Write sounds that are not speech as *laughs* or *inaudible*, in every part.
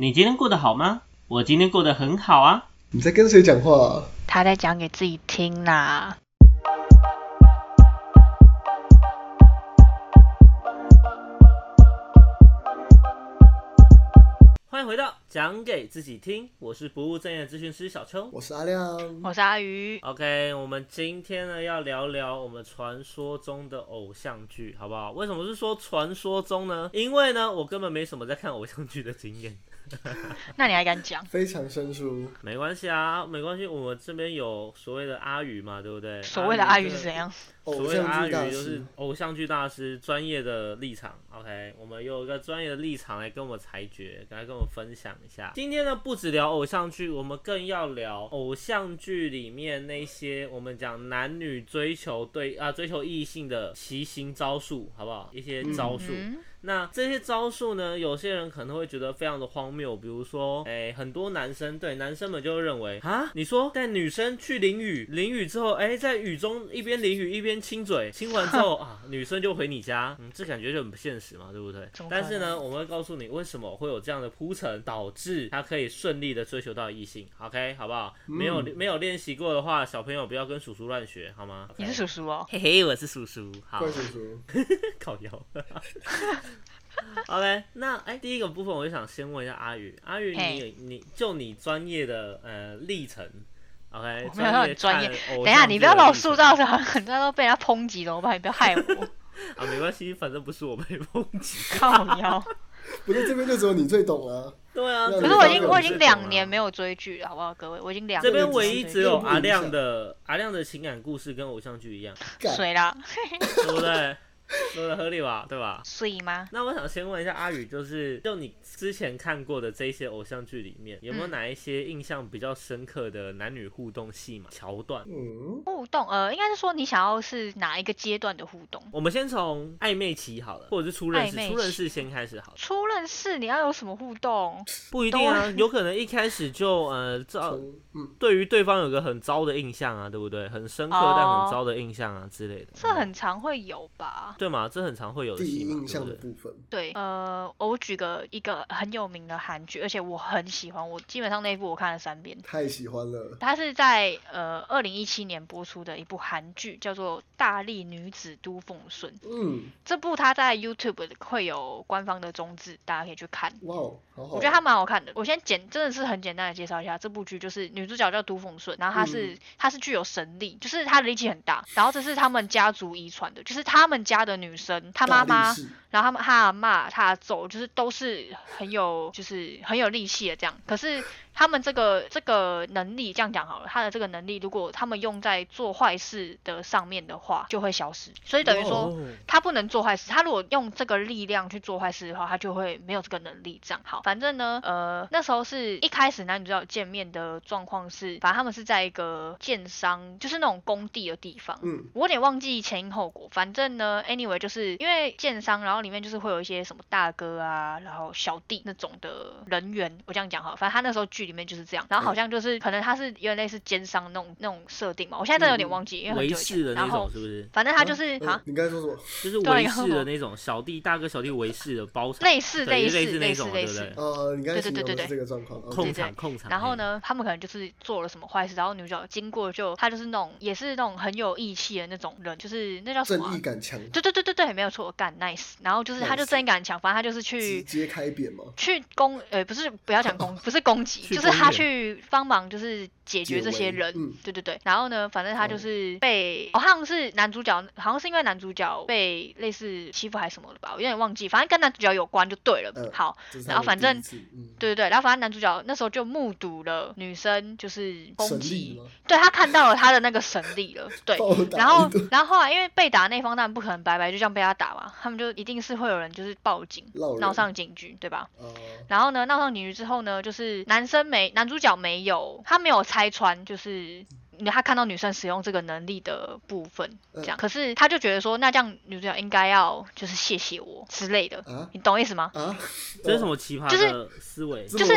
你今天过得好吗？我今天过得很好啊。你在跟谁讲话、啊？他在讲给自己听啦。欢迎回到讲给自己听，我是不务正业的咨询师小邱。我是阿亮。我是阿鱼，OK，我们今天呢要聊聊我们传说中的偶像剧，好不好？为什么是说传说中呢？因为呢，我根本没什么在看偶像剧的经验。*laughs* 那你还敢讲？非常生疏，没关系啊，没关系，我们这边有所谓的阿宇嘛，对不对？所谓的阿宇是怎样？所谓的阿宇就是。偶像剧大师专业的立场，OK，我们有一个专业的立场来跟我们裁决，来跟我们分享一下。今天呢，不只聊偶像剧，我们更要聊偶像剧里面那些我们讲男女追求对啊追求异性的奇行招数，好不好？一些招数。嗯，那这些招数呢，有些人可能会觉得非常的荒谬，比如说，哎、很多男生对男生们就会认为啊，你说带女生去淋雨，淋雨之后，哎、在雨中一边淋雨一边亲嘴，亲完之后 *laughs* 啊，女生就回你家，嗯，这感觉就很不现实嘛，对不对？但是呢，我们会告诉你为什么会有这样的铺陈，导致他可以顺利的追求到异性，OK，好不好？没有没有练习过的话，小朋友不要跟叔叔乱学，好吗？*laughs* 你是叔叔哦。嘿嘿，我是叔叔，好。怪，叔叔，*laughs* 靠腰。*laughs* OK，那哎、第一个部分我就想先问一下阿宇，阿宇你你就你专业的呃历程，OK，没有很专业。等一下，你不要把我塑造成很多人都被人家抨击怎么办？你不要害我，*laughs* 啊，没关系，反正不是我被抨击。靠腰。*laughs* 不是这边就只有你最懂了。对啊，可可是我已经我已经两年没有追剧了，好不好，各位？我已经两这边唯一只有阿亮的阿亮的情感故事跟偶像剧一样，干水啦，对不对？*laughs* 说的合理吧，对吧？所以吗？那我想先问一下阿宇，就是就你之前看过的这些偶像剧里面，有没有嗯哪一些印象比较深刻的男女互动戏嘛桥段？嗯，互动，呃，应该是说你想要是哪一个阶段的互动？我们先从暧昧期好了，或者是初认识，初认识先开始好了，初认识你要有什么互动？不一定啊，*laughs* 有可能一开始就呃糟，从嗯，对于对方有个很糟的印象啊，对不对？很深刻哦但很糟的印象啊之类的，这很常会有吧？对嘛？这很常会有的第一戏嘛，印象？的部分，对，呃，我举个一个很有名的韩剧，而且我很喜欢，我基本上那一部我看了三遍。太喜欢了。它是在呃二零一七年播出的一部韩剧，叫做《大力女子都奉顺》。嗯，这部它在 YouTube 会有官方的中字，大家可以去看。哇哦，好好。我觉得它蛮好看的。我先简真的是很简单的介绍一下这部剧，就是女主角叫都奉顺，然后她是、嗯她是具有神力，就是她的力气很大，然后这是他们家族遗传的，就是他们家的女生，她妈妈然后他们他阿嬷、他阿祖就是都是很有就是很有力气的这样，可是他们这个这个能力这样讲好了，他的这个能力如果他们用在做坏事的上面的话，就会消失。所以等于说。哦他不能做坏事，他如果用这个力量去做坏事的话，他就会没有这个能力。这样好，反正呢，呃，那时候是一开始男女主角见面的状况是，反正他们是在一个建商，就是那种工地的地方。嗯，我有点忘记前因后果，反正呢，anyway 就是因为建商，然后里面就是会有一些什么大哥啊，然后小弟那种的人员，我这样讲哈，反正他那时候剧里面就是这样，然后好像就是可能他是有点类似奸商那种那种设定嘛，我现在真的有点忘记，因为很久以前士的，那然后种是不是？反正他就是嗯啊，你刚才说什么？*laughs* 就是维士的那种小弟大哥小弟维士的包场，类似类似类类似那种对不对？呃，你刚才对对对对这个状况。控对场控场。然后呢，他们可能就是做了什么坏事，然后女主角经过就他就是那种也是那种很有义气的那种人，就是那叫什么啊、正义感强，对对对对对，没有错，干 nice。然后就是他就正义感很强，反正他就是直去接开扁嘛。去攻，呃，不是不要讲攻，*laughs* 不是攻击，去就是他去帮忙，就是解决这些人。嗯对对对。然后呢，反正他就哦是被，好像是男主角，好像是因为男主角被类似欺负还是什么的吧，我有点忘记，反正跟男主角有关就对了。嗯好，然后反正对对对，然后反正男主角那时候就目睹了女生就是攻击，对他看到了他的那个神力了，对。*laughs* 然后，然后后来因为被打那方当然不可能白白就这样被他打嘛，他们就一定是会有人就是报警，闹上警局，对吧？哦，然后呢，闹上警局之后呢，就是男生没男主角没有，他没有拆穿，就是他看到女生使用这个能力的部分，这嗯样，可是他就觉得说，那这样女主角应该要就是谢谢我之类的，啊？你懂意思吗？啊，*laughs* 这是什么奇葩就是的思维？就是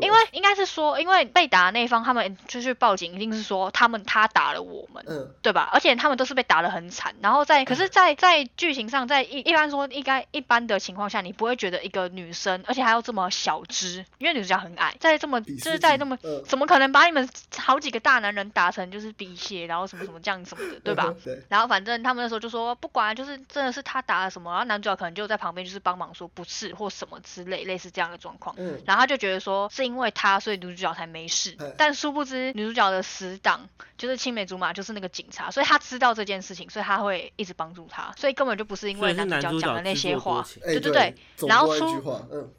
因为应该是说，因为被打的那一方他们就去报警，一定是说他们他打了我们，嗯。对吧？而且他们都是被打的很惨，然后在可是在，在剧情上，在一一般说应该一般的情况下，你不会觉得一个女生，而且还要这么小只，因为女主角很矮，在这么就是在这么嗯。怎么可能把你们好几个大男人打成就是鼻血，然后什么什么这样什么的，对吧？然后反正他们那时候就说不管，就是真的是他打了什么，然后男主角可能就在旁边就是帮忙说不是或什么之类类似这样的状况。嗯然后他就觉得说是因为他，所以女主角才没事哎。但殊不知女主角的死党就是青梅竹马，就是那个警察，所以他知道这件事情，所以他会一直帮助他，所以根本就不是因为男主角讲的那些话。对对对，然后出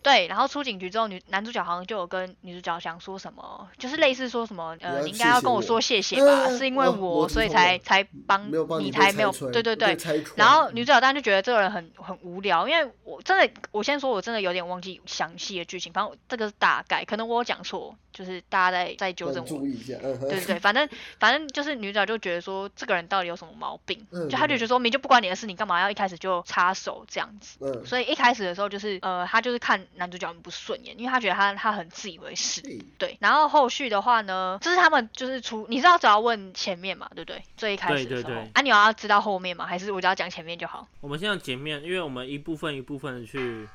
对，然后出警局之后，女男主角好像就有跟女主角想说什么，就是类似说什么，呃，你应该要跟我说谢谢是因为哦我所以才才帮你才没有对对对然后女主角当然就觉得这个人很很无聊，因为我真的，我先说，我真的有点忘记详细的剧情，反正这个是大概，可能我有讲错，就是大家再再纠正注意一下，嗯对对对，反正反正就是女主角就觉得说这个人到底有什么毛病，嗯就她就觉得说明就不关你的事，你干嘛要一开始就插手这样子？嗯，所以一开始的时候就是呃，她就是看男主角很不顺眼，因为她觉得他他很自以为是。对，然后后续的话呢，就是他们就是出，你知道只要问前面嘛，对不对？最一开始的时候，对对对啊，你要知道后面嘛？还是我只要讲前面就好？我们现在前面，因为我们一部分一部分的去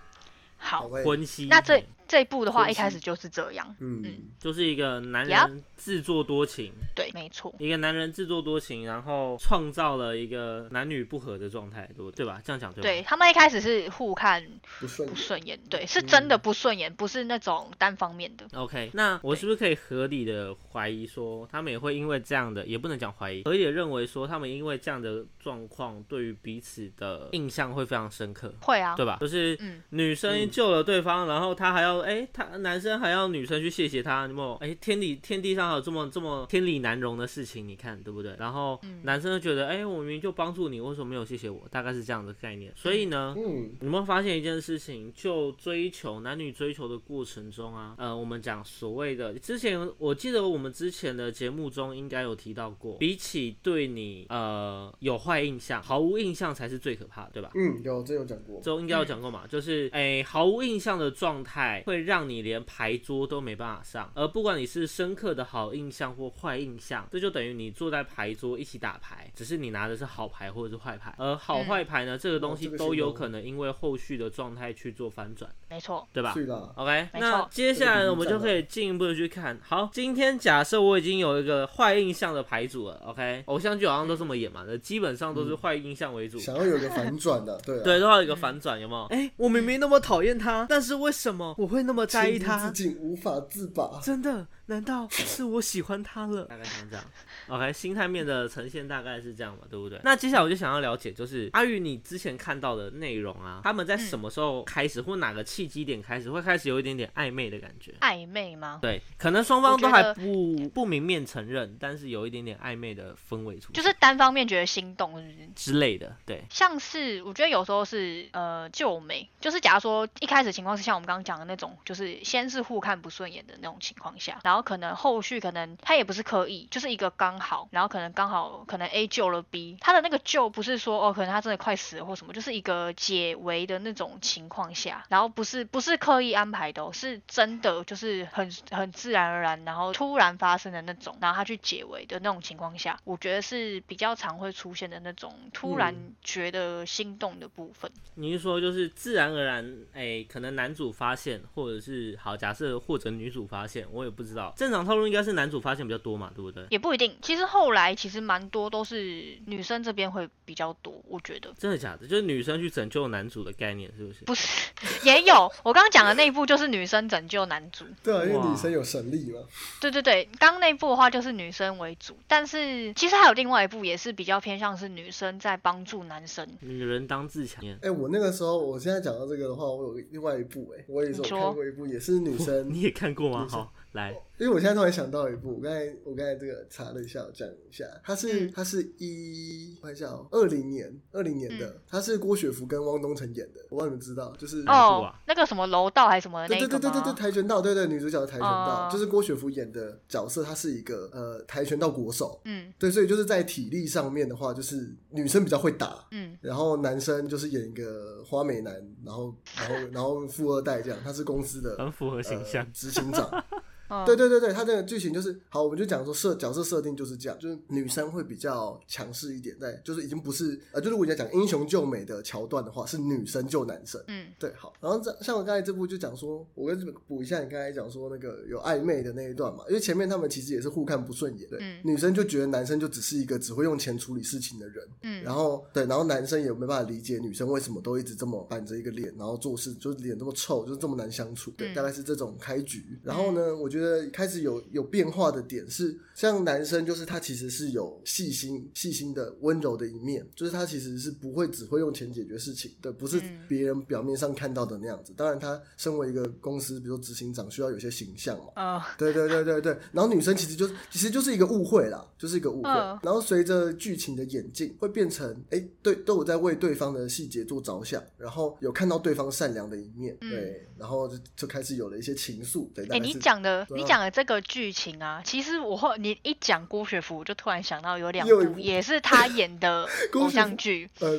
好，分析。那这这一部的话，一开始就是这样。嗯就是一个男人自作多情，对，没错，一个男人自作多情，然后创造了一个男女不和的状态，对对吧？这样讲对吧？对他们一开始是互看不顺不顺眼，对，是真的不顺眼，不是那种单方面的。OK，那我是不是可以合理的怀疑说，他们也会因为这样的，也不能讲怀疑，合理的认为说，他们因为这样的状况，对于彼此的印象会非常深刻，会啊，对吧？就是嗯，女生救了对方，然后他还要哎、他男生还要女生去谢谢他，有没有？哎、天理天地上还有这么这么天理难容的事情，你看对不对？然后嗯男生就觉得，哎、我明明就帮助你，为什么没有谢谢我？大概是这样的概念。所以呢，嗯你有没有发现一件事情？就追求男女追求的过程中啊，呃，我们讲所谓的之前，我记得我们之前的节目中应该有提到过，比起对你呃有坏印象，毫无印象才是最可怕的，对吧？嗯，有这有讲过，这应该有讲过嘛，就是哎、毫无印象的状态会让你连牌桌都没办法上，而不管你是深刻的好印象或坏印象，这就等于你坐在牌桌一起打牌，只是你拿的是好牌或者是坏牌，而好嗯坏牌呢，这个东西都有可能因为后续的状态去做反转，没错，对吧？是的，OK，那接下来呢，我们就可以进一步的去看。好，今天假设我已经有一个坏印象的牌组了，OK，偶像剧好像都这么演嘛，那基本上都是坏印象为主。想要有个反转的，对啊，*laughs* 对，都要有一个反转，有没有？哎、我明明那么讨厌他，但是为什么我会那么在意他无法自拔。真的？难道是我喜欢他了？大概像这样。OK，心态面的呈现大概是这样嘛，对不对？那接下来我就想要了解，就是阿宇你之前看到的内容啊，他们在什么时候开始，或哪个契机点开始，会开始有一点点暧昧的感觉？暧昧吗？对，可能双方都还不不明面承认，但是有一点点暧昧的氛围出现，就是单方面觉得心动，是是？之类的。对，像是我觉得有时候是呃救美，就是假如说一开始情况是像我们刚刚讲的那种，就是先是互看不顺眼的那种情况下，然后可能后续可能他也不是刻意，就是一个刚好，然后可能刚好可能 A 救了 B，他的那个救不是说哦可能他真的快死了或什么，就是一个解围的那种情况下，然后不是不是刻意安排的、哦，是真的就是很很自然而然，然后突然发生的那种，然后他去解围的那种情况下，我觉得是比较常会出现的那种突然嗯觉得心动的部分。你是说就是自然而然，哎、可能男主发现，或者是好假设或者女主发现，我也不知道。正常套路应该是男主发现比较多嘛，对不对？也不一定，其实后来其实蛮多都是女生这边会比较多，我觉得真的假的？就是女生去拯救男主的概念，是不是？不是也有。我刚刚讲的那一部就是女生拯救男主，对啊，因为女生有神力嘛。对对对，刚刚那一部的话就是女生为主，但是其实还有另外一部也是比较偏向是女生在帮助男生。女人当自强。哎、我那个时候，我现在讲到这个的话，我有另外一部、哎，我也是看过一部，也是女生 *laughs* 你也看过吗？好，来，因为我现在突然想到一部，我刚才我刚才这个查了一下，我讲一下，它是、嗯。它是一我看一下哦，二零年二零年的，嗯。它是郭雪芙跟汪东城演的，我不知道你们知道，就是哦啊，那个什么楼道还是什么的对那对对对对对，跆拳道，对对，女主角的跆拳道，哦就是郭雪芙演的角色，她是一个呃跆拳道国手，嗯。对，所以就是在体力上面的话，就是女生比较会打，嗯。然后男生就是演一个花美男，然后然后然后富二代这样，他是公司的很符合形象。呃。执行长。嗯，对对对对，他这个剧情就是好，我们就讲说设角色设定就是这样，就是女生会比较强势一点，在就是已经不是呃，就是我要讲英雄救美的桥段的话，是女生救男生。嗯对，好，然后这像我刚才这部就讲说，我跟补一下你刚才讲说那个有暧昧的那一段嘛，因为前面他们其实也是互看不顺眼，对，嗯女生就觉得男生就只是一个只会用钱处理事情的人，嗯，然后对，然后男生也没办法理解女生为什么都一直这么板着一个脸，然后做事就是脸这么臭，就是这么难相处。对，嗯大概是这种开局。然后呢，我觉得开始有有变化的点是，像男生就是他其实是有细心、细心的、温柔的一面，就是他其实是不会只会用钱解决事情的，不是嗯别人表面上看到的那样子。当然，他身为一个公司，比如说执行长，需要有些形象嘛。啊对对对对对，然后女生其实就是其实就是一个误会啦，就是一个误会。嗯然后随着剧情的演进，会变成哎，对，都有在为对方的细节做着想，然后有看到对方善良的一面，嗯对，然后就就开始有了一些情愫。对，大哎、概是你讲的你讲的这个剧情啊，其实我后你一讲郭雪芙，我就突然想到有两部也是她演的 *laughs* 偶像剧，呃，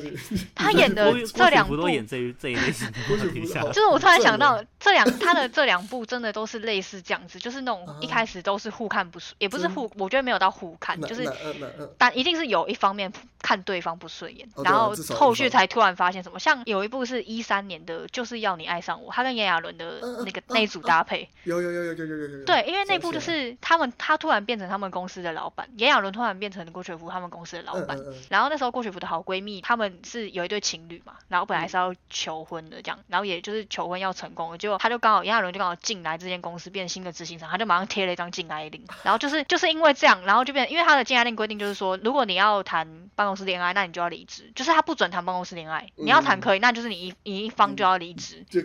她演的 *laughs* 这两部都演这这一类型 *laughs* 就是我突然想到这两他的这两部真的都是类似这样子，就是那种一啊开始都是互看不顺，也不是互，我觉得没有到互看，就是但一定是有一方面看对方不顺眼，然后后续才突然发现什么，像有一部是一三年的，就是要你爱上我，他跟炎亚纶的那个嗯那组嗯搭配，有有有有有有有有，对，因为那部就是他们他突然变成他们公司的老板，炎亚纶突然变成郭雪芙他们公司的老板，嗯嗯嗯。然后那时候郭雪芙的好闺蜜，他们是有一对情侣嘛，然后本来嗯。是要求婚的这样，然后也就是求婚要成功了，结果他就刚好炎亚纶就刚好进来这间公司变新的执行长，他就马上贴了一张禁爱令，*laughs* 然后就是就是因为这样，然后就变，因为他的禁爱令规定就是说，如果你要谈办公室恋爱，那你就要离职，就是他不准谈办公室恋爱，你要谈嗯可以，那就是你一你一方就要离职，对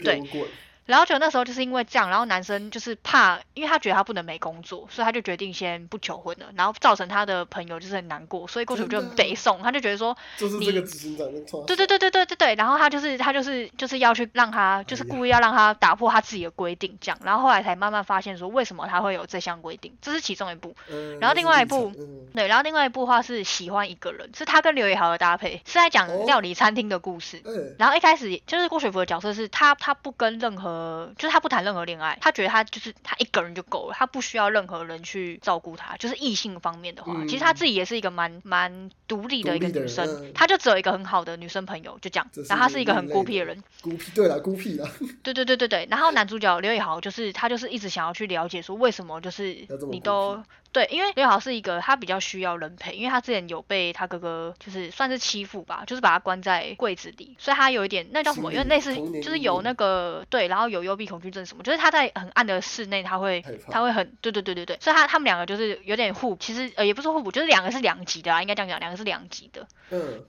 然后就那时候就是因为这样，然后男生就是怕，因为他觉得他不能没工作，所以他就决定先不求婚了，然后造成他的朋友就是很难过，所以郭雪芙就很真的北宋，他就觉得说，*laughs* 就是你这个执行长对对对对对对对，然后他就是他就是就是要去让他就是故意要让他打破他自己的规定这样，然后后来才慢慢发现说为什么他会有这项规定，这是其中一部。嗯然后另外一部就是历程嗯对，然后另外一部的话是喜欢一个人，是他跟刘也豪的搭配，是在讲哦料理餐厅的故事。哎然后一开始就是郭雪芙的角色是他他不跟任何，就是他不谈任何恋爱，他觉得他就是他一个人就够了，他不需要任何人去照顾他。就是异性方面的话，嗯其实他自己也是一个蛮蛮独立的一个女生嗯，她就只有一个很好的女生朋友，就这样然后她是一个很孤僻的人，孤僻，对了，孤僻啦，*laughs* 对对对对对。然后男主角刘宇豪就是他就是一直想要去了解说为什么就是你都僻对，因为刘以豪是一个他比较需要人陪，因为他之前有被他哥哥就是算是欺负吧，就是把他关在柜子里，所以他有一点那叫什么，因为类似就是有那个对，然后有幽闭恐惧症什么，就是他在很暗的室内他会他会很对对对对对，所以他他们两个就是有点互，其实呃也不是互补，就是两个是两级的啊，应该这样讲，两个是两级的。嗯，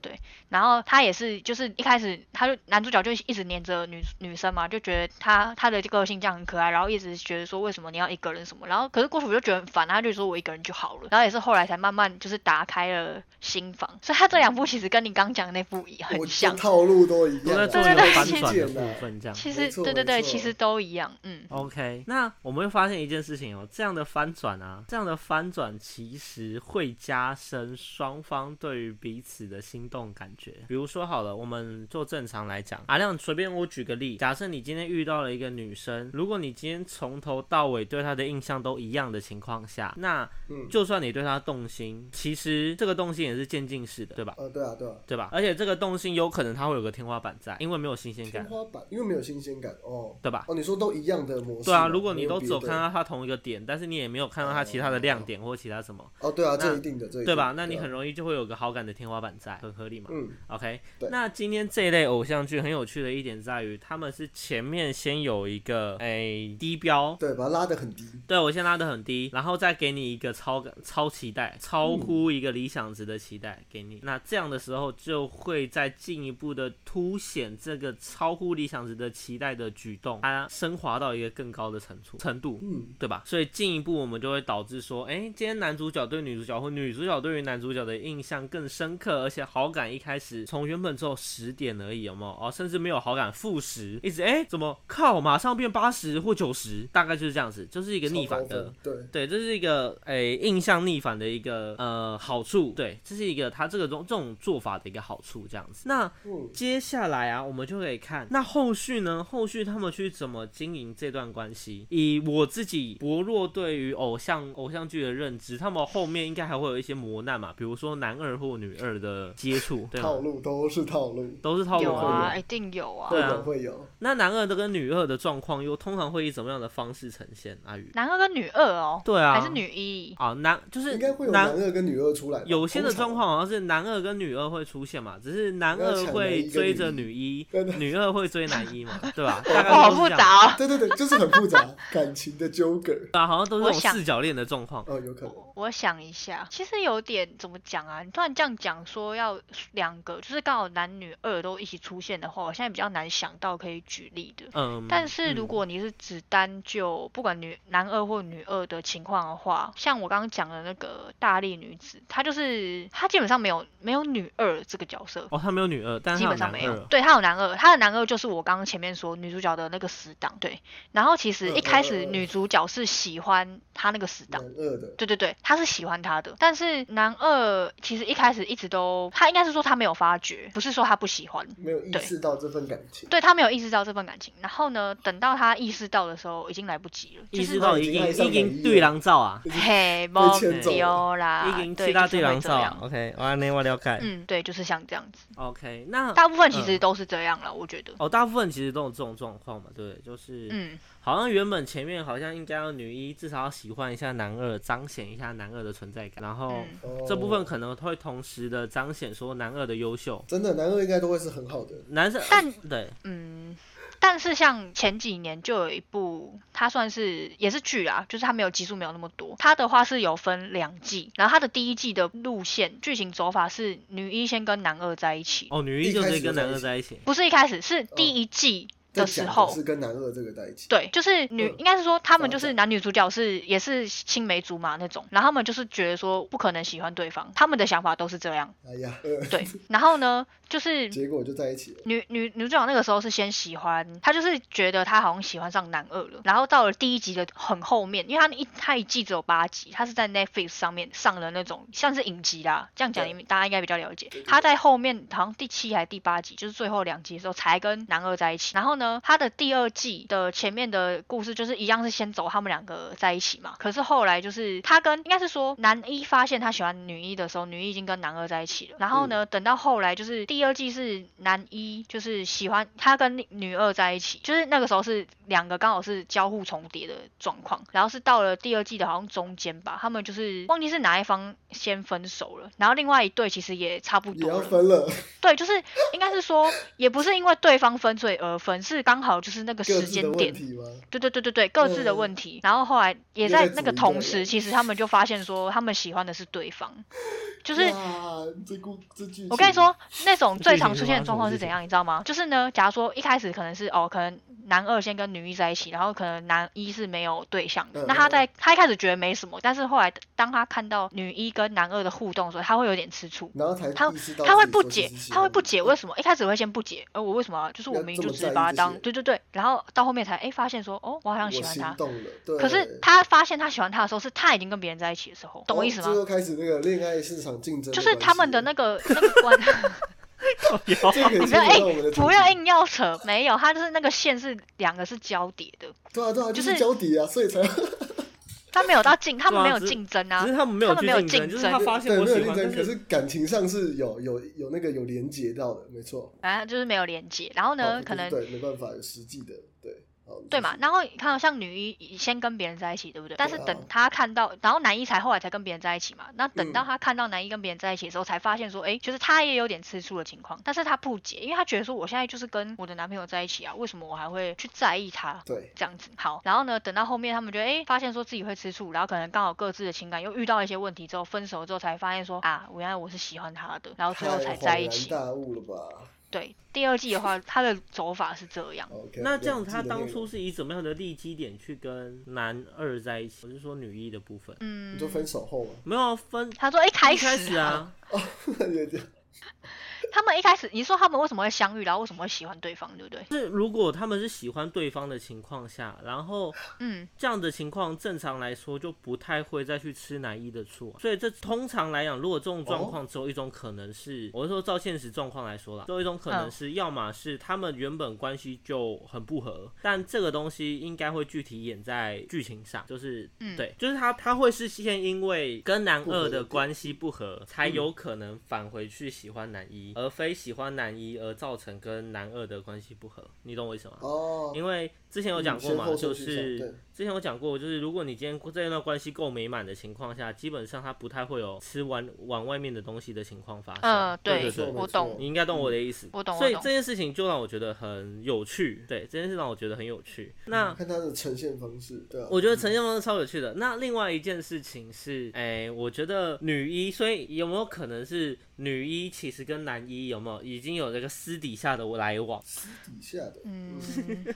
然后他也是，就是一开始他就男主角就一直黏着女女生嘛，就觉得他他的个性这样很可爱，然后一直觉得说为什么你要一个人什么，然后可是郭雪芙就觉得很烦，他就说我一个人就好了，然后也是后来才慢慢就是打开了心房，所以他这两部其实跟你刚讲的那部也很像，套路都一样。啊，都在做一对对对个反转的部分，这样。其实对对对，其实都一样，嗯。OK，那我们会发现一件事情哦，这样的翻转啊，这样的翻转其实会加深双方对于彼此的心动感觉。比如说好了，我们做正常来讲，阿亮随便我举个例，假设你今天遇到了一个女生，如果你今天从头到尾对她的印象都一样的情况下，那嗯，就算你对他动心，其实这个动心也是渐进式的，对吧？呃，对啊，对啊，对吧？而且这个动心有可能它会有个天花板在，因为没有新鲜感，天花板，因为没有新鲜感哦。对吧？哦，你说都一样的模式？对啊，如果你都只有看到它同一个点，但是你也没有看到它其他的亮点或其他什么，哦，对啊，那这一定的，这对吧？那你很容易就会有个好感的天花板在，很合理嘛。嗯 OK，对那今天这一类偶像剧很有趣的一点在于，他们是前面先有一个哎、低标，对，把它拉得很低，对我先拉得很低，然后再给你一个超超期待，超乎一个理想值的期待给你。那这样的时候就会再进一步的凸显这个超乎理想值的期待的举动，它升华到一个更高的程度程度，嗯，对吧？所以进一步我们就会导致说，哎，今天男主角对女主角或女主角对于男主角的印象更深刻，而且好感一开始从原本只有十点而已，有没有？哦，甚至没有好感负十，一直哎怎么靠马上变八十或九十，大概就是这样子，就是一个逆反的。对对，这是一个诶印象逆反的一个呃好处，对，这是一个他这个种这种做法的一个好处，这样子。那嗯接下来啊，我们就可以看那后续呢，后续他们去怎么经营这段关系。以我自己薄弱对于偶像偶像剧的认知，他们后面应该还会有一些磨难嘛，比如说男二或女二的接触，对？套路都是套路，都是套路啊，一定有啊。对啊会有会有，那男二的跟女二的状况又通常会以怎么样的方式呈现？阿宇？男二跟女二哦，对啊，还是女一？啊，男就是应该会有男男二跟女二出来。有些的状况好像是男二跟女二会出现嘛，只是男二会追着女女一，*laughs* 女二会追男一嘛，对吧？*laughs* 大概，好复杂哦。对对对，就是很复杂，感情的纠葛。啊，好像都是这种四角恋的状况。哦，有可能。我想一下，其实有点怎么讲啊？你突然这样讲说要两个，就是刚好男女二都一起出现的话，我现在比较难想到可以举例的。嗯，但是如嗯果你是只单就不管女男二或女二的情况的话，像我刚刚讲的那个大力女子，她就是她基本上没有没有女二这个角色，哦，她没有女二，但基本上没有。。对，她有男二，她的男二就是我刚刚前面说女主角的那个死党。对，然后其实一开始女主角是喜欢他那个死党男。二的，对对对，他是喜欢他的，但是男二其实一开始一直都，他应该是说他没有发觉，不是说他不喜欢，没有意对识到这份感情。对他没有意识到这份感情。然后呢，等到他意识到的时候，已经来不及了，就是意识到已经已经对狼照啊，嘿，被没牵走啦，已经对，七大就是会对狼照啊。OK，我那我了解。嗯，对，就是像这样子，OK，那大部分其嗯实都是这样了，我觉得。哦，大部分其实都有这种状况嘛，对不对？就是嗯，好像原本前面好像应该要女一至少要喜欢一下男二，彰显一下男二的存在感，然后。这部分可能会同时的彰显说男二的优秀，真的男二应该都会是很好的。男生但对嗯，但是像前几年就有一部，它算是也是剧啦，就是它没有集数没有那么多。它的话是有分两季，然后它的第一季的路线剧情走法是女一先跟男二在一起，哦，女一就直接跟男二在一起，不是一开始是第一季在的时候。是跟男二这个在一起。对，就是女，嗯应该是说他们就是男女主角是也是青梅竹马那种，然后他们就是觉得说不可能喜欢对方，他们的想法都是这样。哎呀，呃，对，*laughs* 然后呢，就是 *laughs* 结果就在一起了。女女女主角那个时候是先喜欢，她就是觉得她好像喜欢上男二了，然后到了第一集的很后面，因为她一她一季只有八集，她是在 Netflix 上面上了那种像是影集啦，这样讲你们大家应该比较了解。她在后面好像第七还是第八集，就是最后两集的时候才跟男二在一起。然后呢，她的第二季的前面的故事就是一样是先走他们两个在一起嘛，可是后来就是他跟应该是说男一发现他喜欢女一的时候，女一已经跟男二在一起了，然后呢，等到后来就是第二季是男一就是喜欢他跟女二在一起，就是那个时候是两个刚好是交互重叠的状况，然后是到了第二季的好像中间吧，他们就是忘记是哪一方先分手了，然后另外一对其实也差不也要多了，分了，*laughs* 对，就是应该是说也不是因为对方分所以而分，是刚好就是那个时间点。对对对对对，各自的嗯。问题，然后后来也在那个同时，其实他们就发现说，他们喜欢的是对方，*laughs* 就是，我跟你说，*laughs* 那种最常出现的状况是怎样，你知道吗？就是呢，假如说一开始可能是哦，可能男二先跟女一在一起，然后可能男一是没有对象的。嗯，那他嗯在他一开始觉得没什么，但是后来当他看到女一跟男二的互动的时候，他会有点吃醋。然后才他他会不解他会不解为什么一开始会先不解，呃，我为什么就是我要明明就只这么在意是把他对对对，然后到后面才哎发现说哦，我好像喜欢他，心动了，对。可是他发现他喜欢他的时候，是他已经跟别人在一起的时候，懂我意思吗？哦这又开始那个恋爱市场竞争，就是他们的那个那个关，*laughs* 你不要哎不要硬要扯，没有，他就是那个线是两个是交叠的，对啊对啊，就就是是交叠啊，所以才他没有到竞，他们没有竞争啊只是，他们没有他们没有竞争，就是他发现对我喜欢，没有竞争，可但是感情上是有有有那个有连接到的，没错。反正就是没有连接。然后呢，哦可能对没办法有实际的，对，嘛？？然后你看到像女一先跟别人在一起，对不对？但是等他看到，然后男一才后来才跟别人在一起嘛。那等到嗯他看到男一跟别人在一起的时候，才发现说，哎，就是他也有点吃醋的情况，但是他不解，因为他觉得说我现在就是跟我的男朋友在一起啊，为什么我还会去在意他？对，这样子好，然后呢，等到后面他们觉得，哎，发现说自己会吃醋，然后可能刚好各自的情感又遇到一些问题之后，分手之后才发现说，啊，我原来我是喜欢他的，然后最后才在一起。大悟了吧？对，第二季的话，它的走法是这样。那这样他当初是以怎么样的立基点去跟男二在一起？我是说女一的部分，嗯你，就分手后吗？没有啊分他说一开始始啊，*laughs* 对对他们一开始，你说他们为什么会相遇，然后为什么会喜欢对方，对不对？是如果他们是喜欢对方的情况下，然后嗯，这样的情况正常来说就不太会再去吃男一的醋啊、所以这通常来讲，如果这种状况只有一种可能是，我是说照现实状况来说啦，只有一种可能是，要么是他们原本关系就很不合，但这个东西应该会具体演在剧情上，就是、嗯对，就是他他会是先因为跟男二的关系不合，才有可能返回去喜欢男一，而非喜欢男一而造成跟男二的关系不合，你懂我意思吗？哦，因为之前有讲过嘛，嗯就是之前有讲过，就是如果你今天这一段关系够美满的情况下，基本上他不太会有吃完往外面的东西的情况发生。呃，对我懂你应该懂我的意思。我懂我懂所以这件事情就让我觉得很有趣，对，这件事让我觉得很有趣。那看他的呈现方式，对啊，我觉得呈现方式超有趣的。那另外一件事情是，哎、我觉得女一，所以有没有可能是女一其实跟男一有没有已经有这个私底下的来往？私底下的，嗯，*laughs*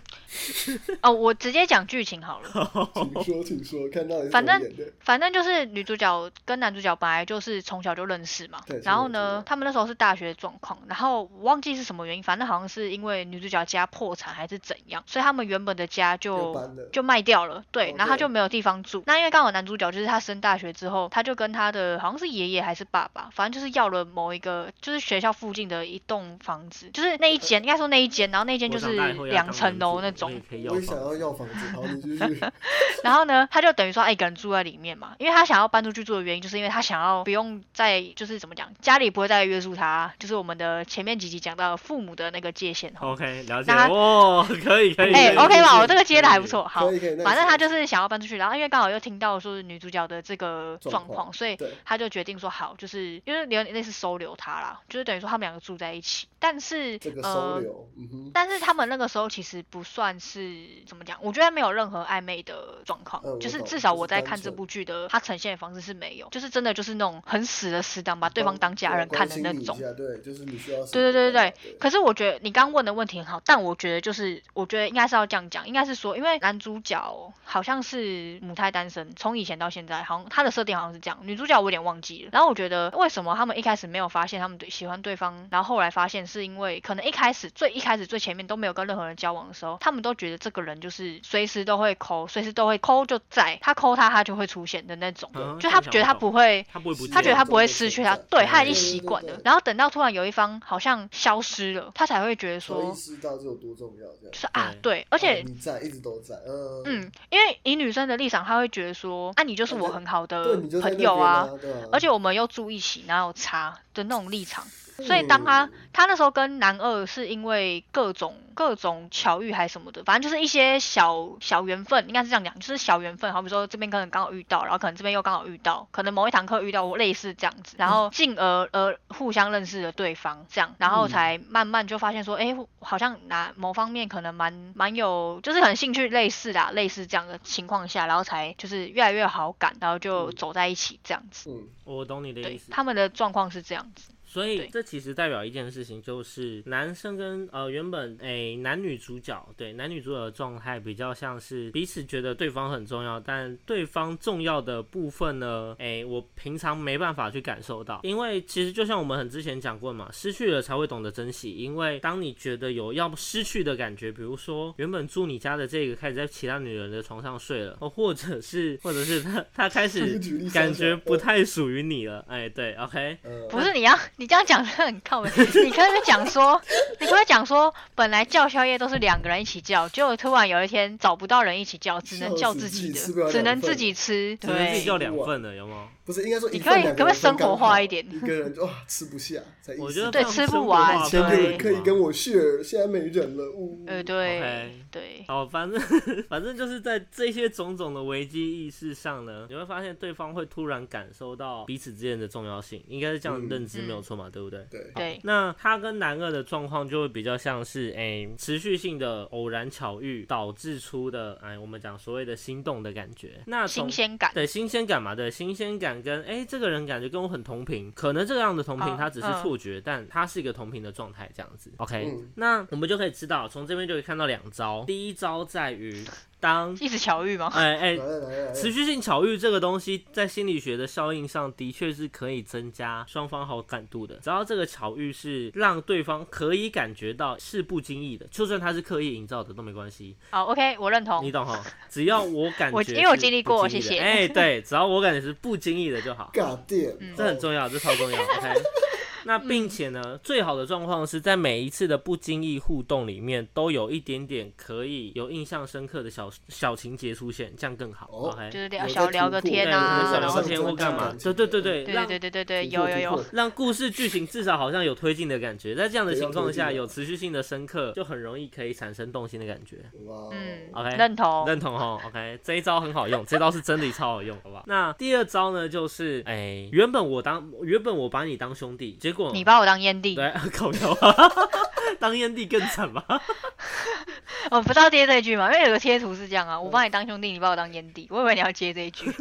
哦，我直接讲剧情好了。请说，请说，看到反正反正就是女主角跟男主角本来就是从小就认识嘛对，然后呢，他们那时候是大学状况，然后我忘记是什么原因，反正好像是因为女主角家破产还是怎样，所以他们原本的家就就卖掉了，对哦，然后他就没有地方住。那因为刚好男主角就是他升大学之后，他就跟他的好像是爷爷还是爸爸，反正就是要了某一个就是学校附近的一栋房子，就是那一间，应该说那一间，然后那一间就是两层楼那种也，可以要我也想要要房子，好，你继续，*laughs* 然后呢，他就等于说他一个人住在里面嘛，因为他想要搬出去住的原因，就是因为他想要不用再就是怎么讲，家里不会再约束他，就是我们的前面几集讲到父母的那个界限。OK，了解。那他哦，可以可以。哎、可以 o k 吧，我这个接的还不错。好反正他就是想要搬出去，然后因为刚好又听到说女主角的这个状况，所以他就决定说好，就是因为有点类似收留他啦，就是等于说他们两个住在一起，但是这个呃收留，嗯，但是他们那个时候其实不算是怎么讲，我觉得没有任何暧昧的状况，嗯就是至少我在看这部剧的，它呈现的方式是没有，就是真的就是那种很死的死党，把对方当家人看的那种。对，就是你需要对对对可是我觉得你刚问的问题很好，但我觉得就是我觉得应该是要这样讲，应该是说，因为男主角好像是母胎单身，从以前到现在，好像他的设定好像是这样，女主角我有点忘记了。然后我觉得为什么他们一开始没有发现他们对喜欢对方，然后后来发现是因为可能一开始最一开始最前面都没有跟任何人交往的时候，他们都觉得这个人就是随时都会抠，随时都会抠就在，他抠他他就会出现的那种，嗯就他觉得他不会。他不会不，他觉得他不会失去他，对他已经习惯了。然后等到突然有一方好像消失了，他才会觉得说意，识到这有多重要，这样就。是啊，对对，而且在一直都在，嗯嗯，因为以女生的立场，她会觉得说，啊，你就是我很好，的朋友边啊，啊，而且我们又住一起，哪有差的那种立场。所以当他他那时候跟男二是因为各种各种巧遇还是什么的，反正就是一些小小缘分，应该是这样讲，就是小缘分。好比说这边可能刚好遇到，然后可能这边又刚好遇到，可能某一堂课遇到我，类似这样子，然后进而而互相认识了对方，这样，然后嗯才慢慢就发现说，哎、好像哪某方面可能蛮蛮有，就是很兴趣类似啦，类似这样的情况下，然后才就是越来越好感，然后就嗯走在一起这样子。嗯，我懂你的意，思。他们的状况是这样子。所以这其实代表一件事情，就是男生跟呃原本诶、男女主角对男女主角的状态比较像是彼此觉得对方很重要，但对方重要的部分呢，诶、我平常没办法去感受到，因为其实就像我们很之前讲过嘛，失去了才会懂得珍惜，因为当你觉得有要失去的感觉，比如说原本住你家的这个开始在其他女人的床上睡了，哦，或者是或者是他他开始感觉不太，属于你了，哎，对，OK。呃不是你要你这样讲的很靠北，你可以讲说，*laughs* 你可以讲说，本来叫宵夜都是两个人一起叫，结果突然有一天找不到人一起叫，只能叫自己的，只能自己吃，只能自己叫对。两份了，有吗？不是应该说一你可以可不可以生活化一点一个人就哇吃不下，我觉得非常吃不完化以前有对人可以跟我 share，现在没人了，呜。呃，对对，好，反正 *laughs* 反正就是在这些种种的危机意识上呢，你会发现对方会突然感受到彼此之间的重要性，应该是这样认知没有错。错嘛，对不对？对，对，那他跟男二的状况就会比较像是，哎、持续性的偶然巧遇导致出的，哎，我们讲所谓的心动的感觉。那新鲜感。对新鲜感嘛，对新鲜感跟哎、这个人感觉跟我很同频，可能这样的同频哦他只是嗯错觉，但他是一个同频的状态这样子。OK，、嗯那我们就可以知道，从这边就可以看到两招。第一招在于当一直巧遇吗？哎哎持续性巧遇这个东西，在心理学的效应上的确是可以增加双方好感度的。只要这个巧遇是让对方可以感觉到是不经意的，就算他是刻意营造的都没关系，好，OK，我认同你。懂哈？只要我感觉因为我经历过不经意的谢谢哎，对，只要我感觉是不经意的就好，尬电，嗯这很重要，这超重要。OK。那并且呢，最好的状况是在每一次的不经意互动里面，都有一点点可以有印象深刻的小小情节出现，这样更好。哦 OK，就是聊小聊个天啊，小聊个天或干嘛？对对对对，对让对对对对，有有有让故事剧情至少好像有推进的感觉，在这样的情况下，有持续性的深刻，就很容易可以产生动心的感觉。哇哦，嗯 OK，认同。认同哈，OK，这一招很好用，这招是真的超好用，好不好？那第二招呢，就是哎、原本我当原本我把你当兄弟，结果你把我当烟蒂，对搞笑，*laughs* *laughs* 当烟蒂更惨吧？我不知道接这一句吗？因为有个贴图是这样啊，我把你当兄弟，你把我当烟蒂，我以为你要接这一句。*laughs*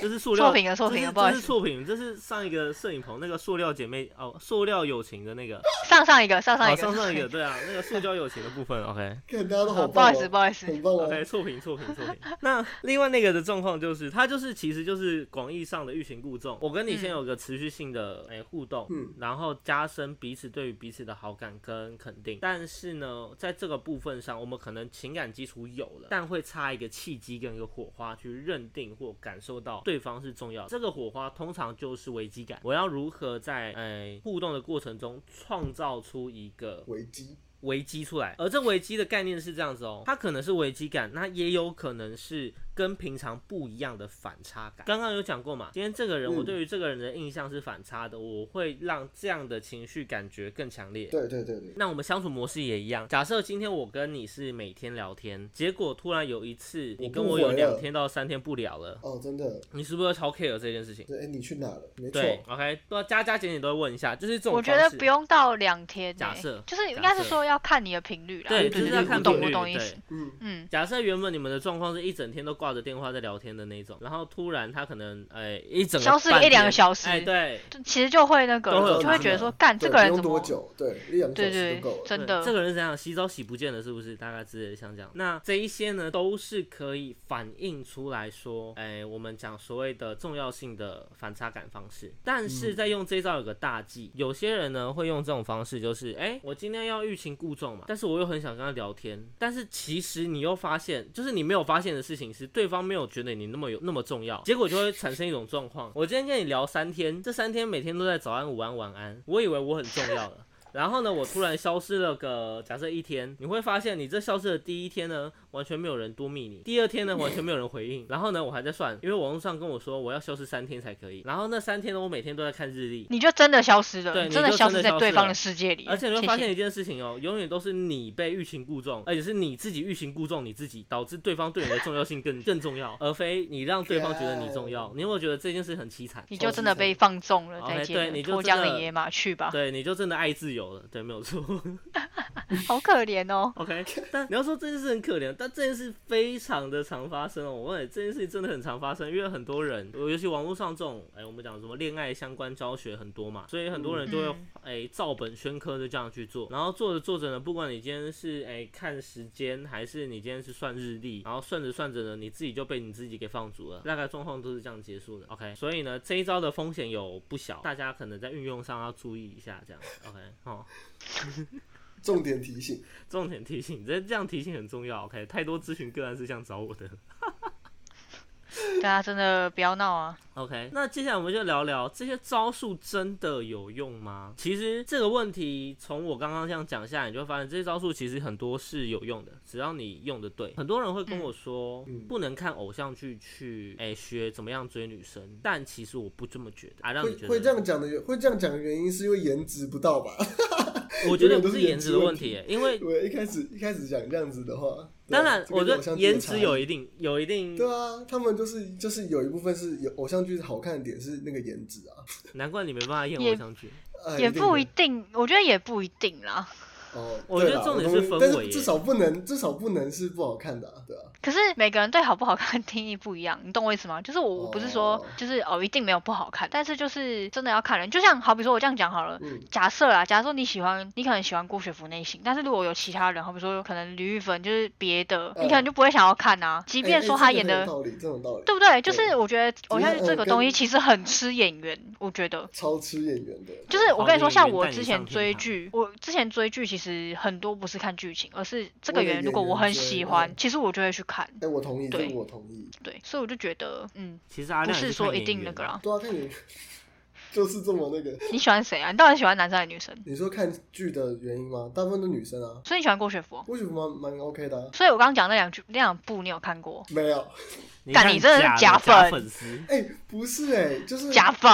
这是塑料作品的，作品的不好意思这是错品，这是上一个摄影棚那个塑料姐妹哦，塑料友情的那个，上上一个，上上哦一个，上上一个，对啊，那个塑胶友情的部分，OK。*laughs* 看大家都好哦不好意思，不好意思，很棒哦 OK，，错评错评错评。那另外那个的状况就是，它就是其实就是广义上的欲擒故纵。我跟你先有个持续性的诶、互动，嗯然后加深彼此对于彼此的好感跟肯定。但是呢，在这个部分上，我们可能情感基础有了，但会差一个契机跟一个火花去认定或感受到对方是重要的。这个火花通常就是危机感。我要如何在诶、互动的过程中创造出一个危机，危机出来，而这危机的概念是这样子哦，它可能是危机感，那也有可能是跟平常不一样的反差感。刚刚有讲过嘛，今天这个人，嗯我对于这个人的印象是反差的，我会让这样的情绪感觉更强烈。对对对对，那我们相处模式也一样。假设今天我跟你是每天聊天，结果突然有一次你跟我有两天到三天不聊了，哦，真的，你是不是超 care 这件事情？对，哎，你去哪了？没错，，OK，都要加加减减都会问一下，就是这种我觉得不用到两天欸，假设就是应该是说要看你的频率啦。对，就是要看我懂频率对我懂意思。嗯，嗯，假设原本你们的状况是一整天都挂着电话在聊天的那种，然后突然他可能哎、一整个消失一两个小时哎对，其实就会那个就会觉得说，干这个人怎么？多久？对，一两个小对对时就够，了。对真的这个人是怎样洗澡洗不见了是不是？大概之类的像这样，那这一些呢都是可以反映出来说，哎、我们讲所谓的重要性的反差感方式。但是在用这一招有个大忌，有些人呢会用这种方式，就是哎、我今天要欲擒故纵嘛，但是我又很想跟他聊天，但是其实你又发现，就是你没有发现的事情是对方没有觉得你那么有那么重要，结果就会产生一种状况，我今天跟你聊三天，这三天每天都在早安、午安、晚安，我以为我很重要了。然后呢，我突然消失了个假设一天，你会发现你这消失的第一天呢，完全没有人多密你；第二天呢，完全没有人回应。然后呢，我还在算，因为网络上跟我说我要消失三天才可以。然后那三天呢，我每天都在看日历。你就真的消失了，对你真的消失在对方的世界里。而且你会发现一件事情哦，永远都是你被欲擒故纵，而且是你自己欲擒故纵你自己，导致对方对你的重要性更 *laughs* 更重要，而非你让对方觉得你重要。你有没有觉得这件事很凄惨？你就真的被放纵了，OK，再对你就脱真的缰的野马去吧，对，你就真的爱自由了。对，没有错。*laughs* 好可怜哦。*laughs* OK，*laughs* 但你要说这件事很可怜，但这件事非常的常发生哦。我问你，这件事情真的很常发生，因为很多人，尤其网络上这种，哎、我们讲什么恋爱相关教学很多嘛，所以很多人就会嗯哎、照本宣科的这样去做，然后做着做着呢，不管你今天是哎、看时间，还是你今天是算日历，然后算着算着呢，你自己就被你自己给放逐了，大概状况都是这样结束的。OK，所以呢，这一招的风险有不小，大家可能在运用上要注意一下，这样 OK 哦。重点提醒，*laughs* 重点提醒，这这样提醒很重要。OK，太多咨询个案是这样找我的。*laughs* 大家真的不要闹啊！OK，那接下来我们就聊聊这些招数真的有用吗？其实这个问题从我刚刚这样讲下来，你就会发现这些招数其实很多是有用的，只要你用的对。很多人会跟我说，嗯不能看偶像剧去诶、学怎么样追女生，但其实我不这么觉得啊，让你觉得会会这样讲的原会这样讲的原因是因为颜值不到吧？我觉得不是颜值的问题因为我一开始一开始讲这样子的话，对当然我觉得颜值有一定有一定，对啊，他们就是就是有一部分是有偶像剧好看的点是那个颜值啊，*laughs* 难怪你没办法演偶像剧。哎也不一定，我觉得也不一定啦。哦，我觉得重点是氛围至少不能至少不能是不好看的啊，对啊，可是每个人对好不好看的定义不一样，你懂我意思吗？就是我我不是说哦就是哦一定没有不好看，但是就是真的要看人。就像好比说我这样讲好了，嗯，假设啦，假如说你喜欢，你可能喜欢郭雪芙类型，但是如果有其他人，好比说可能吕玉芬就是别的，你可能就不会想要看啊。即便说他演的，道理，这种道理，对不对？就是我觉得偶像剧呃这个东西其实很吃演员，我觉得。超吃演员的，就是我跟你说，像我之前追剧，我之前追剧其实很多不是看剧情，而是这个为了演员如果我很喜嗯欢，其实我就会去看。哎，我同意，这对我同意，对，所以我就觉得，嗯，其实阿不是说一定那个啦。*laughs* 对啊，看演员就是这么那个。你喜欢谁啊？你到底喜欢男生还是女生？你说看剧的原因吗？大部分都女生啊，所以你喜欢郭雪芙哦？郭雪芙蛮蛮 OK 的、啊。所以我刚刚讲那两句那两部，你有看过？没有，你看干你真的是假粉粉丝，哎、不是哎、就是假粉。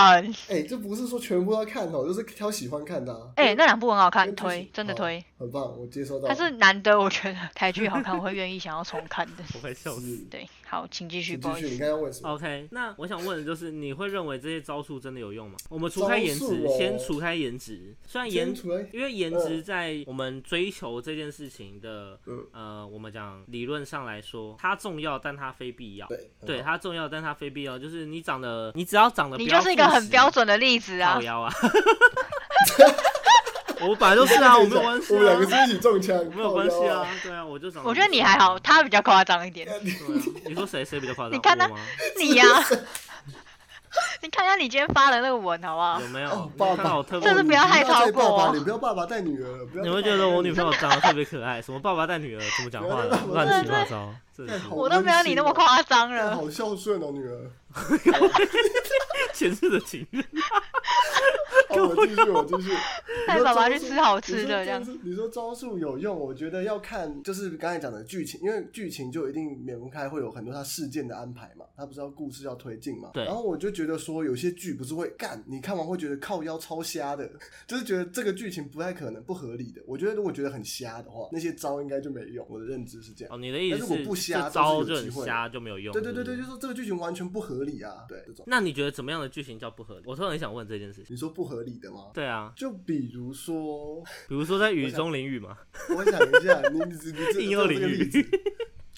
哎、这不是说全部要看哦，就是挑喜欢看的、啊。哎、那两部很好看，推真的推。很棒，我接收到。但是难得，我觉得台剧好看，我会愿意想要重看的。我会笑死。对，好，请继续，继续，你不好意思。刚刚问什么？OK，那我想问的就是，你会认为这些招数真的有用吗？我们除开颜值，哦先除开颜值，虽然颜因为颜值在我们追求这件事情的，嗯呃，我们讲理论上来说，它重要，但它非必要。对，很对，好它重要，但它非必要。就是你长得，你只要长得，*laughs* 你就是一个很标，准的例子啊靠！腰啊。我本来就是啊，我没有关系我们两个啊，是一起中枪，没有关系啊，。对啊，我就长得。我觉得你还好，。他比较夸张一点。对啊，你说谁谁比较夸张？你看他？你呀、*laughs* 你看一下你今天发的那个文好不好有？没有？爸爸，特这是 *laughs* 不要害超过你不要爸爸，哦你不要爸爸带女儿，不要。你会觉得我女朋友长得特别可爱，什么爸爸带女儿，怎么讲话的，*laughs* 乱七八糟，我都没有你那么夸张了。好孝顺哦，女儿。*laughs* 前世的情人。好，我继续，我继续。带爸爸去吃好吃的，这样你说招数你说招数有用，我觉得要看就是刚才讲的剧情，因为剧情就一定免不开会有很多他事件的安排嘛，他不是要故事要推进嘛。对然后我就觉得说有些剧不是会干，你看完会觉得靠腰超瞎的，*laughs* 就是觉得这个剧情不太可能不合理的。我觉得如果觉得很瞎的话，那些招应该就没用。我的认知是这样。哦，你的意思是如果不瞎这招就很瞎就没有用？对对对对，就是说这个剧情完全不合理啊。对，这种那你觉得怎么样的剧情叫不合理？我突然很想问这件事情。你说不合理的吗？对啊，就比如说，比如说在雨中淋雨嘛，我想一下，你你你这 *laughs*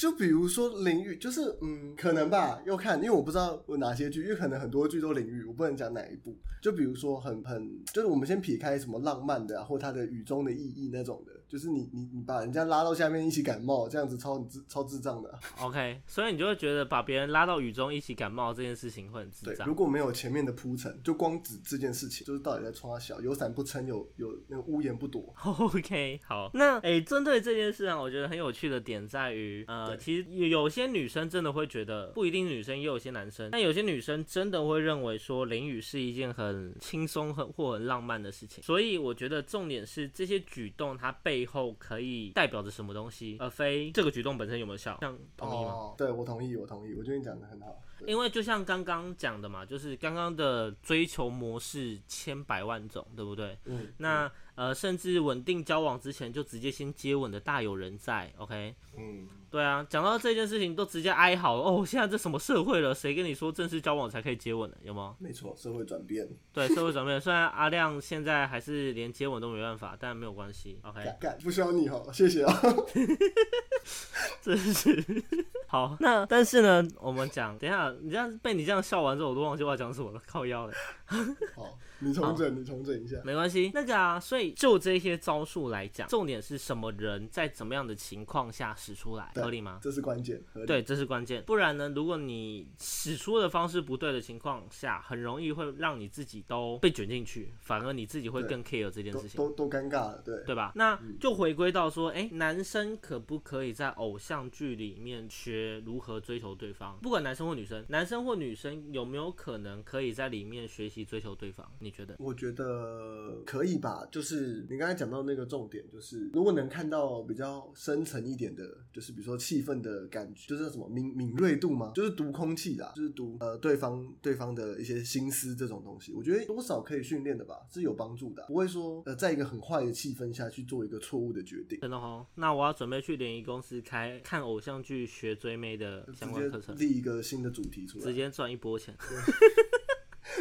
就比如说淋雨，就是嗯，可能吧，要看，因为我不知道有哪些剧，因为可能很多剧都淋雨，我不能讲哪一部。就比如说很很，就是我们先撇开什么浪漫的啊，或它的雨中的意义那种的，就是你你你把人家拉到下面一起感冒，这样子超智超智障的啊、*laughs* OK，所以你就会觉得把别人拉到雨中一起感冒这件事情会很智对，障如。果没有前面的铺陈，就光指这件事情，就是到底在冲他小，有伞不撑，有有那个屋檐不躲。*laughs* OK，好，那诶，针、对这件事啊，我觉得很有趣的点在于，呃，其实有有些女生真的会觉得，不一定女生，也有些男生，但有些女生真的会认为说淋雨是一件很轻松、很或很浪漫的事情。所以我觉得重点是这些举动它背后可以代表着什么东西，而非这个举动本身有没有效。像同意吗？哦，对我同意，我同意，我觉得你讲的很好。因为就像刚刚讲的嘛，就是刚刚的追求模式千百万种，对不对？嗯，那呃，甚至稳定交往之前就直接先接吻的大有人在，OK？嗯，对啊，讲到这件事情都直接哀嚎哦，现在这什么社会了？谁跟你说正式交往才可以接吻的？有吗？没错，社会转变，对，社会转变。虽然阿亮现在还是连接吻都没办法，但没有关系，OK？不需要你好，谢谢啊。*laughs* 真是好。那但是呢，我们讲，等一下，你这样被你这样笑完之后，我都忘记我要讲什么了，靠腰了。好，你重整，你重整一下。没关系，那个啊，所以就这些招数来讲，重点是什么人在怎么样的情况下使出来，对合理吗？这是关键，对，这是关键。不然呢，如果你使出的方式不对的情况下，很容易会让你自己都被卷进去，反而你自己会更 care 这件事情。都都尴尬了，对。对吧？那就回归到说，哎、男生可不可以在偶像剧里面学学如何追求对方，不管男生或女生，男生或女生有没有可能可以在里面学习追求对方？你觉得？我觉得可以吧，就是你刚才讲到那个重点，就是如果能看到比较深层一点的，就是比如说气氛的感觉，就是什么敏敏锐度吗？就是读空气啦，就是读呃对方对方的一些心思这种东西，我觉得多少可以训练的吧，是有帮助的，不会说呃在一个很坏的气氛下去做一个错误的决定。真的哦，那我要准备去联谊公司开看偶像剧学追妹的相关课程立一个新的主题出来，直接赚一波钱。*laughs*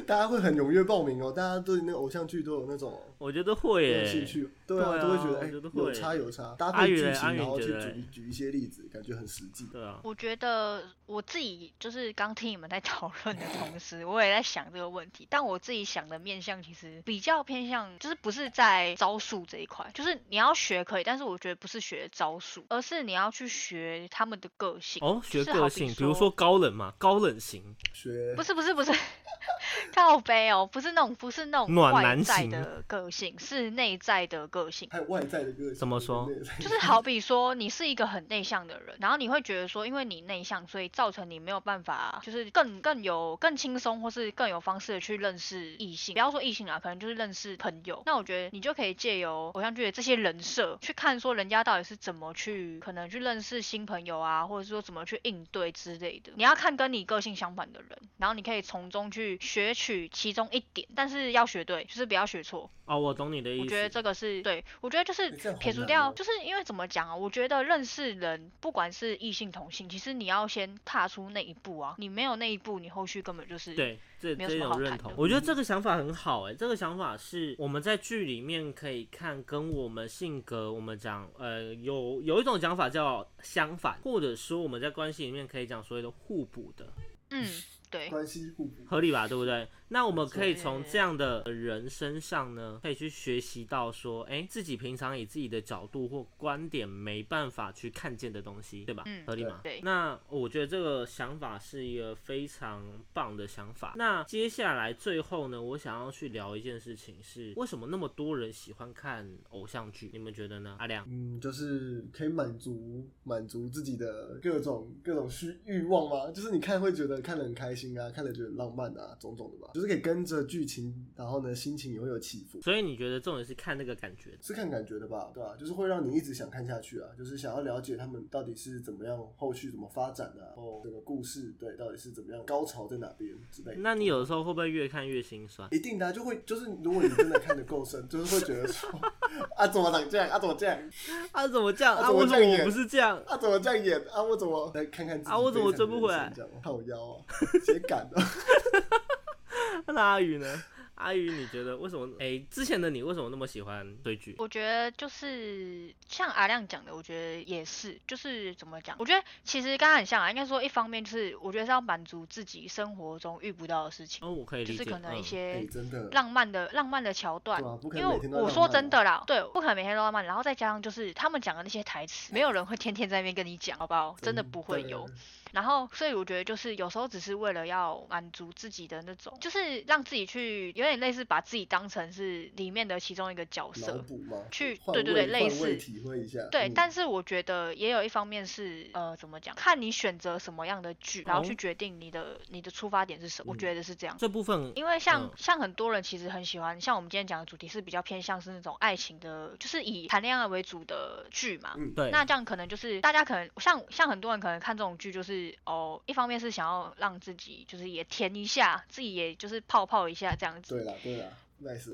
大家会很踊跃报名哦，大家对那个偶像剧都有那种我觉得会有耶，兴趣，对啊，都会觉得哎、我觉得会有差有差，搭配剧情，然后去举举一些例子，感觉很实际。对啊，我觉得我自己就是刚听你们在讨论的同时，我也在想这个问题。但我自己想的面向其实比较偏向，就是不是在招数这一块，就是你要学可以，但是我觉得不是学招数，而是你要去学他们的个性。哦，学个性，比如说高冷嘛，高冷型，学不是不是不是，*laughs* 靠背哦，不是那种不是那种外暖男型在的个性，是内在的个性。还有外在的个性，怎么说 *laughs* 就是好比说，你是一个很内向的人，然后你会觉得说，因为你内向，所以造成你没有办法，就是更更有更轻松，或是更有方式的去认识异性。不要说异性啦，可能就是认识朋友。那我觉得你就可以借由偶像剧的这些人设，去看说人家到底是怎么去可能去认识新朋友啊，或者说怎么去应对之类的。你要看跟你个性相反的人，然后你可以从中去学取其中一点，但是要学对，就是不要学错。哦，我懂你的意思。我觉得这个是对，我觉得就是撇除掉，哦就是因为怎么讲啊？我觉得认识人，不管是异性同性，其实你要先踏出那一步啊，你没有那一步，你后续根本就是对，这这没有什么种认同我觉得这个想法很好哎、这个想法是我们在剧里面可以看，跟我们性格，我们讲呃有有一种讲法叫相反，或者说我们在关系里面可以讲所谓的互补的，嗯，对，关系互补。合理吧？对不对？那我们可以从这样的人身上呢，可以去学习到说，哎、自己平常以自己的角度或观点没办法去看见的东西，对吧？嗯合理吗？对那我觉得这个想法是一个非常棒的想法。那接下来最后呢，我想要去聊一件事情是，为什么那么多人喜欢看偶像剧？你们觉得呢？阿亮？嗯，就是可以满足满足自己的各种各种需欲望吗？就是你看会觉得看得很开心啊，看得觉得很浪漫啊，种种的吧。就是可以跟着剧情，然后呢心情也会有起伏，所以你觉得重点是看那个感觉？是看感觉的吧？对吧、就是会让你一直想看下去啊，就是想要了解他们到底是怎么样，后续怎么发展啊，然后这个故事对到底是怎么样，高潮在哪边之类的。那你有的时候会不会越看越心酸？一定的啊、就会就是如果你真的看得够深，就是会觉得说 *laughs* 啊怎么长这样啊怎么这样啊，怎么这样？啊啊，为什么我怎么这样演不是这样？啊怎么这样演啊我怎么来看看自己啊我怎么追不回来 *laughs* 这样靠腰啊，直接赶的。那阿宇呢？阿宇，你觉得为什么？哎、之前的你为什么那么喜欢追剧？我觉得就是像阿亮讲的，我觉得也是，就是怎么讲？我觉得其实刚刚很像啊，应该说一方面就是我觉得是要满足自己生活中遇不到的事情，哦，我可以理解。就是可能一些真的浪漫的浪漫的桥段因为我说真的啦，对，不可能每天都浪漫，然后再加上就是他们讲的那些台词，没有人会天天在那边跟你讲，好不好？真的不会有。然后，所以我觉得就是有时候只是为了要满足自己的那种，就是让自己去有点类似把自己当成是里面的其中一个角色。去对对对类似体会一下。对，嗯但是我觉得也有一方面是，呃，怎么讲？看你选择什么样的剧，然后去哦决定你的你的出发点是什么。我嗯觉得是这样。这部分因为像、嗯像很多人其实很喜欢，像我们今天讲的主题是比较偏向是那种爱情的，就是以谈恋爱为主的剧嘛。嗯对，那这样可能就是大家可能像像很多人可能看这种剧，就是哦，一方面是想要让自己就是也甜一下，自己也就是泡泡一下这样子。对了，对了。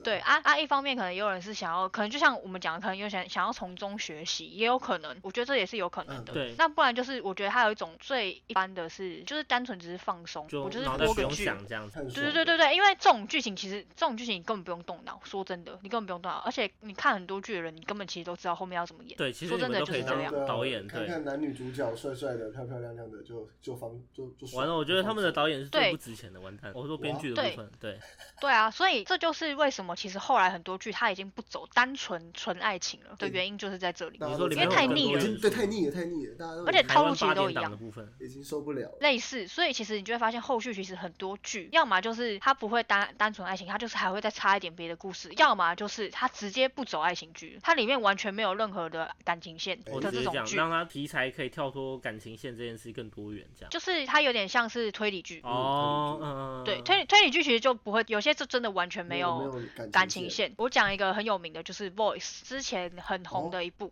对啊啊，一方面可能也有人是想要，可能就像我们讲的，可能有想想要从中学习，也有可能，我觉得这也是有可能嗯的。对那不然就是我觉得还有一种最一般的是，就是单纯只是放松，就我就是播个剧，这样子。对对对对对，因为这种剧情其实这种剧情你根本不用动脑，说真的，你根本不用动脑，而且你看很多剧的人，你根本其实都知道后面要怎么演。对，其实说真的你们都可以当就是这样导演，对。看看男女主角帅帅的、漂漂亮亮的，就就放就就完了，我觉得他们的导演是最不值钱的，完蛋。我说编剧的部分，对，对啊，所以这就是为为什么其实后来很多剧它已经不走单纯纯爱情了的原因就是在这里，因为太腻了。对太腻了，太腻了，大家都而且套路其实都一样。的部分，已经受不了了。类似，所以其实你就会发现后续其实很多剧，要么就是它不会单单纯爱情，它就是还会再插一点别的故事；要么就是它直接不走爱情剧，它里面完全没有任何的感情线的这种剧，让它题材可以跳脱感情线这件事更多元，这样。就是它有点像是推理剧。哦，嗯，对，推理推理剧其实就不会，有些就真的完全没没有有感感情情线。我讲一个很有名的，就是《Voice》，之前很红的一部有《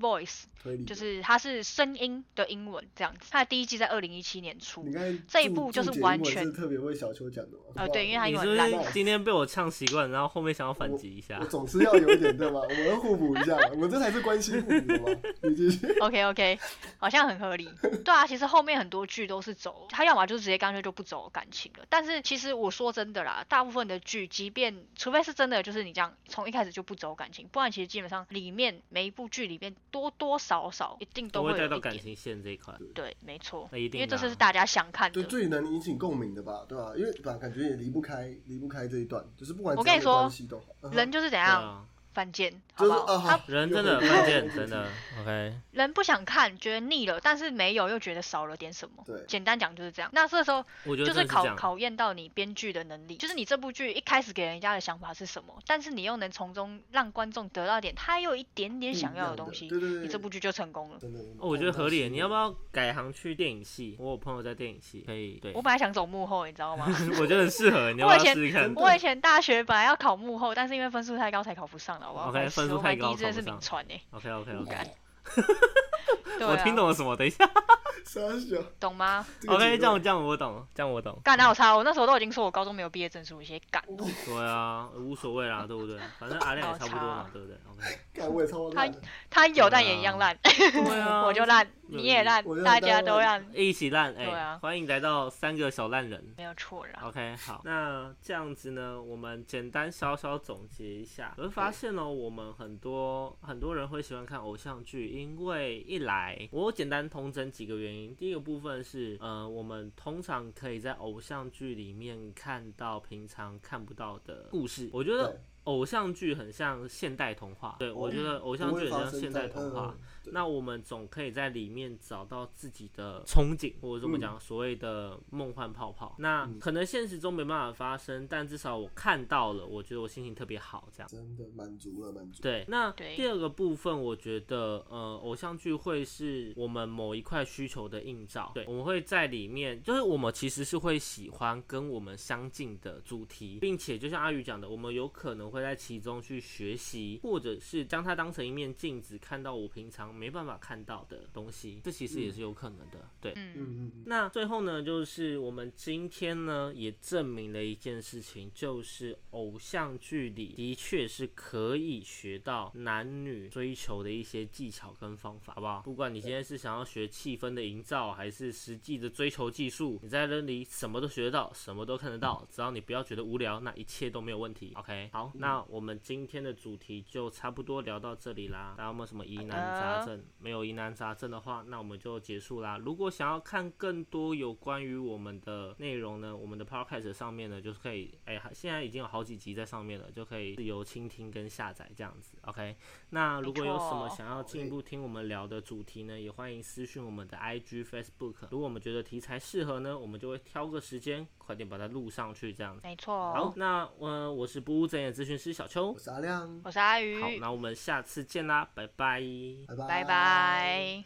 Voice》，就是它是声音的英文这样子。它的第一季在二零一七年出你，看这一部就是完全是特别为小秋讲的嘛。呃对因为他你是不英文烂是今天被我呛习惯，然后后面想要反击一下我？总是要有一点对吧？我们要互补一下，*laughs* 我们这才是关心互补的嘛。你继续。*laughs* OK OK，好像很合理。对啊，其实后面很多剧都是走，他要么就直接干脆就不走感情了。但是其实我说真的啦，大部分的剧，即便除非是真的就是你这样从一开始就不走感情，不然其实基本上里面每一部剧里面多多少少一定都会会带到感有一点。情线这一块。对，没错，那一定因为这是大家想看对，的。最能引起共鸣的吧，对吧、因为感觉也离不开，离不开这一段，就是不管我跟你说怎样的关系都好。人就是怎样啊，犯贱，好人真的又回犯贱，到这个主题真的。OK，人不想看，觉得腻了，但是没有又觉得少了点什么。对简单讲就是这样。那这时候我觉得就是考。考验到你编剧的能力，就是你这部剧一开始给人家的想法是什么，但是你又能从中让观众得到点他又一点点想要的东西，对对对，你这部剧就成功了。真的，哦，我觉得合理。你要不要？改行去电影系？我有朋友在电影系，可以。对我，本来想走幕后，你知道吗？*laughs* 我觉得很适合。你要不要我以前试试看？我以前大学本来要考幕后，但是因为分数太高才考不上了，好不好 OK，白痴分数太高考不，OK OK OK，*laughs* 我听啊，懂了什么？等一下。傻小。懂吗？这个 OK，这样这样我懂，这样我懂。干哪有差？我那时候都已经说我高中没有毕业证书，一些干。对啊，无所谓啦，对不对？反正阿亮也差不多嘛，对不对？OK。干我也超烂的。他有但也一样烂，对啊，*laughs* 我就烂，你也烂我，就大家都烂，一起烂，哎、对啊欢迎来到三个小烂人。没有错啦。OK，好，那这样子呢，我们简单稍稍总结一下，我会发现呢，我们很多很多人会喜欢看偶像剧，因为一来我简单通整几个原因，第一个部分是，呃，我们通常可以在偶像剧里面看到平常看不到的故事，我觉得。偶像剧很像现代童话，对我觉得偶像剧很像现代童话。那我们总可以在里面找到自己的憧憬，或者这么讲，所谓的梦幻泡泡。那嗯可能现实中没办法发生，但至少我看到了，我觉得我心情特别好，这样。真的满足了，满足。对，那第二个部分，我觉得呃，偶像剧会是我们某一块需求的映照。对，我们会在里面，就是我们其实是会喜欢跟我们相近的主题，并且就像阿宇讲的，我们有可能会在其中去学习，或者是将它当成一面镜子，看到我平常没办法看到的东西，这其实也是有可能的。对，嗯，嗯嗯嗯，那最后呢，就是我们今天呢也证明了一件事情，就是偶像剧里的确是可以学到男女追求的一些技巧跟方法，好不好？不管你今天是想要学气氛的营造，还是实际的追求技术，你在这里什么都学得到，什么都看得到，只要你不要觉得无聊，那一切都没有问题。OK，好，那我们今天的主题就差不多聊到这里啦。大家有没有什么疑难杂症？没有疑难杂症的话，那我们就结束啦。如果想要看更多有关于我们的内容呢，我们的 podcast 上面呢，就是可以，哎、现在已经有好几集在上面了，就可以自由倾听跟下载这样子。OK，那如果有什么想要进一步听我们聊的主题呢，也欢迎私讯我们的 IG、Facebook。如果我们觉得题材适合呢，我们就会挑个时间，快点把它录上去这样子。没错。好，，那呃，我是不务正业咨询师小邱我。是阿亮，我是阿鱼，好，那我们下次见啦，拜拜。拜拜，拜拜。